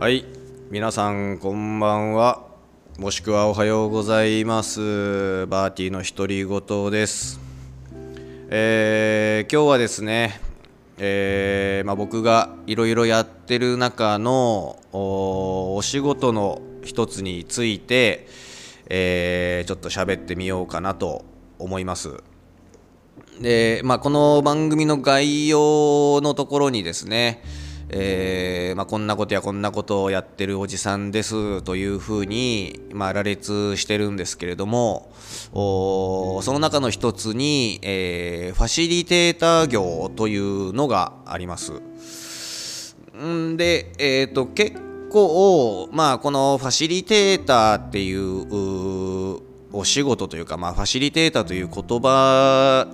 はい。皆さんこんばんは。もしくはおはようございます。バーティーの独り言です。えー、今日はですねえーまあ、僕がいろいろやってる中のお仕事の一つについて、えー、ちょっと喋ってみようかなと思います。で、まあ、この番組の概要のところにですねえー、まあ、こんなことやこんなことをやってるおじさんですというふうに、まあ、羅列してるんですけれどもその中の一つに、えー、ファシリテーター業というのがあります。んで、えーと、結構、まあ、このファシリテーターっていうお仕事というか、まあ、ファシリテーターという言葉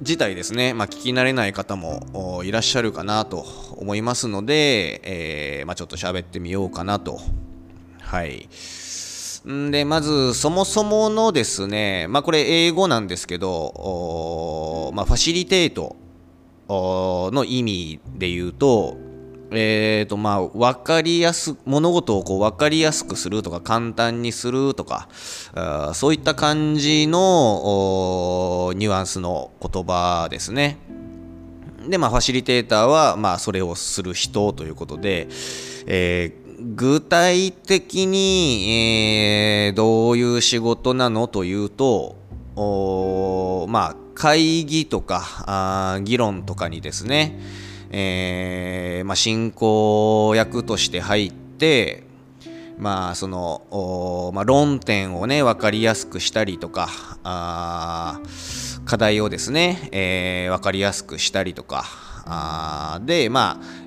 自体ですね、まあ、聞き慣れない方もいらっしゃるかなと思いますので、えー、まあ、ちょっと喋ってみようかなと。はい。んで、まず、そもそものですね、まあ、これ英語なんですけど、まあ、ファシリテートの意味で言うと、えーとまあ、分かりやす物事をこう分かりやすくするとか簡単にするとかあそういった感じのニュアンスの言葉ですね。で、まあ、ファシリテーターは、まあ、それをする人ということで、えー、具体的に、えー、どういう仕事なのというと、まあ、会議とかあ議論とかにですね、えー、まあ、進行役として入って、まあそのまあ、論点をね分かりやすくしたりとかあ課題をですね、えー、分かりやすくしたりとかあでまあ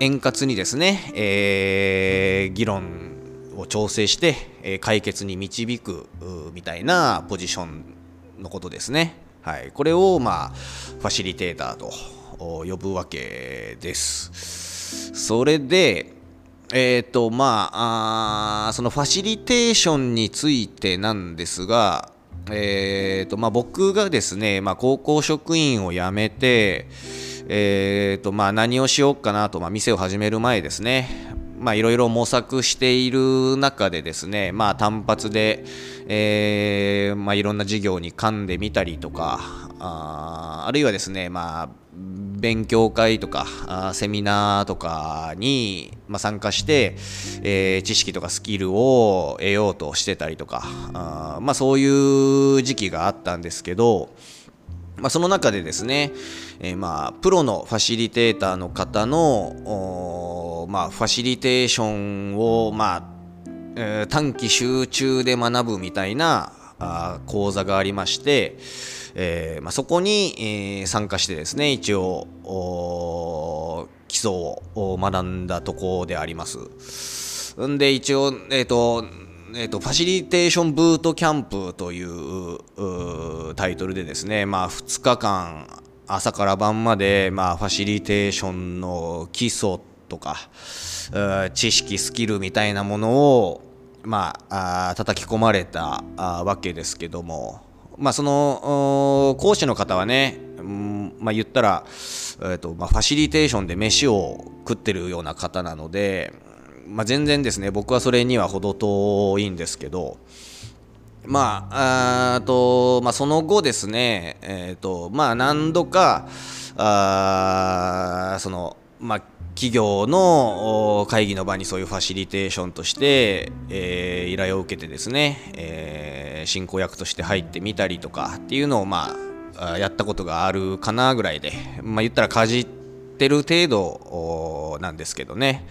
円滑にですね、えー、議論を調整して、えー、解決に導くみたいなポジションのことですね。はい、これを、まあ、ファシリテーターと呼ぶわけです。それで、えっ、ー、と、まああ、そのファシリテーションについてなんですが、えーとまあ、僕がですね、まあ、高校職員を辞めて、えーとまあ、何をしようかなと、まあ、店を始める前ですね、まあ、いろいろ模索している中でですね、まあ、単発で、えーまあ、いろんな事業に噛んでみたりとかああるいはですね、まあ、勉強会とかあセミナーとかに、まあ、参加して、えー、知識とかスキルを得ようとしてたりとかあ、まあ、そういう時期があったんですけど、まあ、その中でですね、えー、まあプロのファシリテーターの方の、まあ、ファシリテーションを、まあえー、短期集中で学ぶみたいなあ講座がありまして、えーまあ、そこに、えー、参加してですね一応基礎を学んだところであります。んで一応、えっ、ー、とえーと、ファシリテーションブートキャンプというタイトルでですね、まあ、2日間朝から晩まで、まあ、ファシリテーションの基礎とか知識スキルみたいなものを、まあ、あ叩き込まれたわけですけども、まあ、その講師の方はね、うんまあ、言ったら、えーとまあ、ファシリテーションで飯を食ってるような方なので、まあ、全然ですね僕はそれには程遠いんですけどまああと、まあ、その後ですね、えーとまあ、何度かあその、まあ、企業の会議の場にそういうファシリテーションとして、えー、依頼を受けてですね、えー、進行役として入ってみたりとかっていうのを、まあ、やったことがあるかなぐらいで、まあ、言ったらかじってる程度なんですけどね。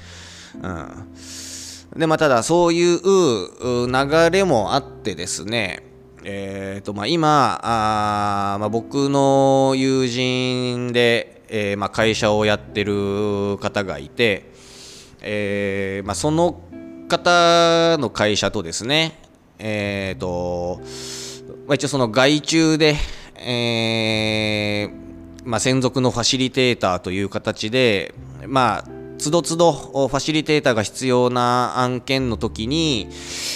うん、でまあただそういう流れもあってですねえーとまあ、今あ、まあ、僕の友人で、えーまあ、会社をやってる方がいて、えーまあ、その方の会社とですね、えーとまあ、一応その外注で、えーまあ、専属のファシリテーターという形で、まあ、つどつどファシリテーターが必要な案件の時に、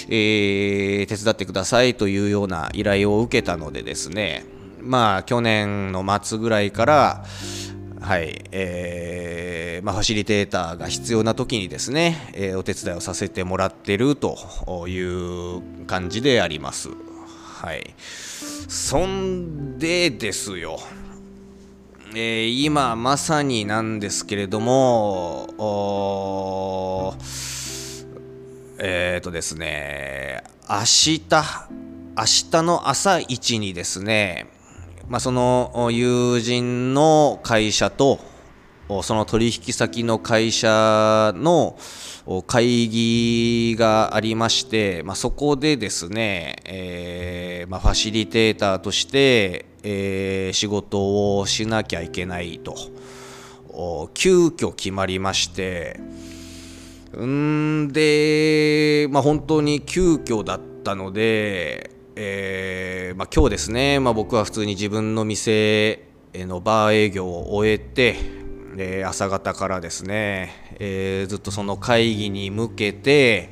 えー、手伝ってくださいというような依頼を受けたのでですねまあ去年の末ぐらいからはい、えー、まあ、ファシリテーターが必要な時にですね、えー、お手伝いをさせてもらってるという感じであります。はい。そんでですよ。えー、今まさになんですけれども、えっ、ー、とですね、明日、明日の朝一にですね、まあ、その友人の会社とその取引先の会社の会議がありまして、まあ、そこでですね、えー、まあ、ファシリテーターとして、えー、仕事をしなきゃいけないと。急遽決まりまして。んで、まあ、本当に急遽だったので、えー、ま、今日ですね、ま、僕は普通に自分の店のバー営業を終えて、えー、朝方からですね、えー、ずっとその会議に向けて、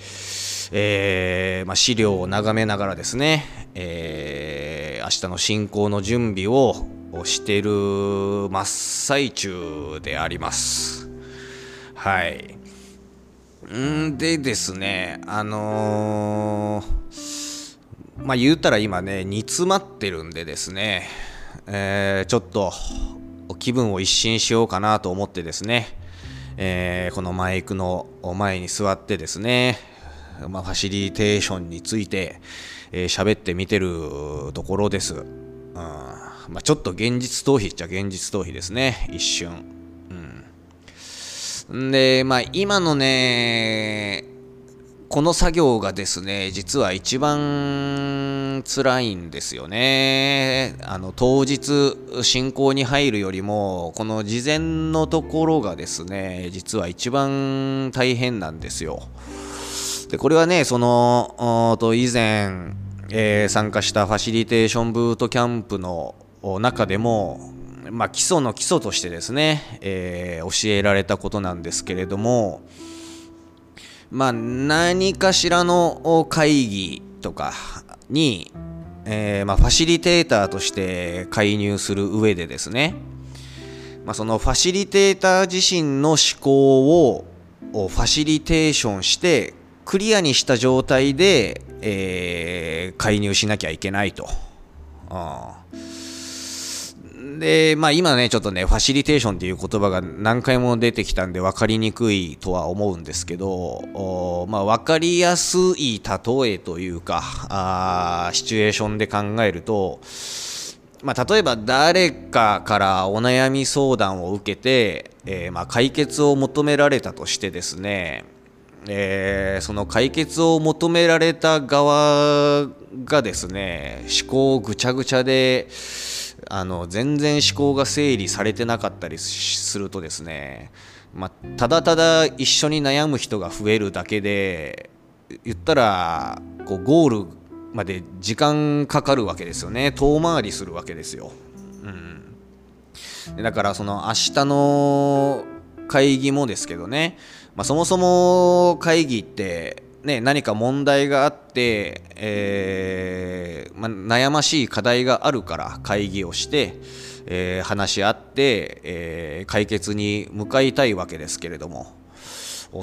えまあ、資料を眺めながらですね、え明日の進行の準備をしている真っ最中であります。はい。んでですね、あの、まあ言うたら今ね、煮詰まってるんでですね、えー、ちょっと気分を一新しようかなと思ってですね、えー、このマイクの前に座ってですね、まあ、ファシリテーションについて喋、えー、ってみてるところです。うんまあ、ちょっと現実逃避っちゃ現実逃避ですね、一瞬。うんで、まあ今のね、この作業がですね、実は一番辛いんですよね。あの、当日進行に入るよりも、この事前のところがですね、実は一番大変なんですよ。で、これはね、その、と以前、えー、参加したファシリテーションブートキャンプの中でも、まあ、基礎の基礎としてですね、えー、教えられたことなんですけれども、まあ、何かしらの会議とかに、えー、まあ、ファシリテーターとして介入する上でですね、まあ、そのファシリテーター自身の思考をファシリテーションしてクリアにした状態で、えー、介入しなきゃいけないと。あで、まあ今ね、ちょっとね、ファシリテーションっていう言葉が何回も出てきたんで分かりにくいとは思うんですけど、まあ分かりやすい例えというか、あシチュエーションで考えると、まあ、例えば誰かからお悩み相談を受けて、えー、まあ解決を求められたとしてですね、えー、その解決を求められた側がですね思考ぐちゃぐちゃであの全然思考が整理されてなかったりするとですね、まあ、ただただ一緒に悩む人が増えるだけで言ったらこうゴールまで時間かかるわけですよね。遠回りするわけですよ、うん、だからその明日の会議もですけどね、まあ、そもそも会議ってね、何か問題があって、えー、まあ、悩ましい課題があるから会議をして、えー、話し合って、えー、解決に向かいたいわけですけれども。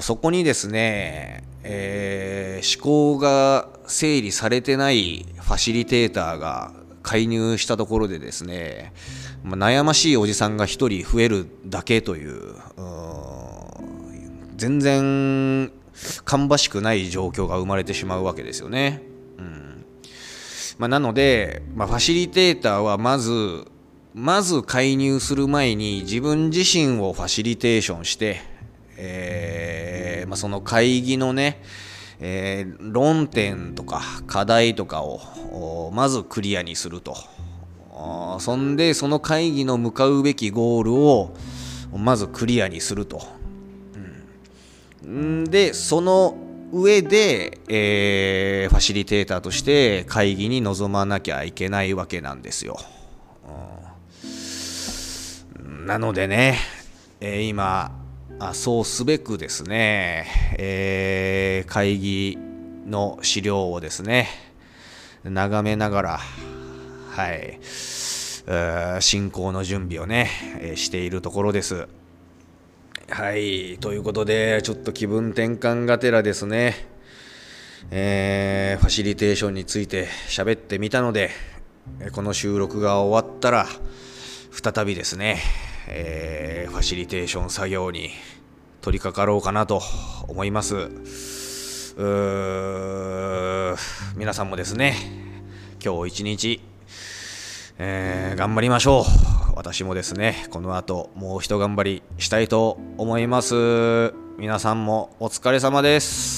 そこにですね、え思考が整理されてないファシリテーターが介入したところでですね、まあ、悩ましいおじさんが1人増えるだけという全然芳しくない状況が生まれてしまうわけですよね。うん。まあ、なので、まあ、ファシリテーターはまずまず介入する前に自分自身をファシリテーションして、えーまあ、その会議のね、えー、論点とか課題とかをまずクリアにすると。そんでその会議の向かうべきゴールをまずクリアにすると。でその上で、えー、ファシリテーターとして会議に臨まなきゃいけないわけなんですよ。なのでね、えー、今あそうすべくですね、えー、会議の資料をですね眺めながらはい進行の準備をね、えしているところです。はいということでちょっと気分転換がてらですね。えー、ファシリテーションについて喋ってみたのでこの収録が終わったら再びですね、えー、ファシリテーション作業に取り掛かろうかなと思います。皆さんもですね今日一日、えー、頑張りましょう。私もですねこの後もう一頑張りしたいと思います。皆さんもお疲れ様です。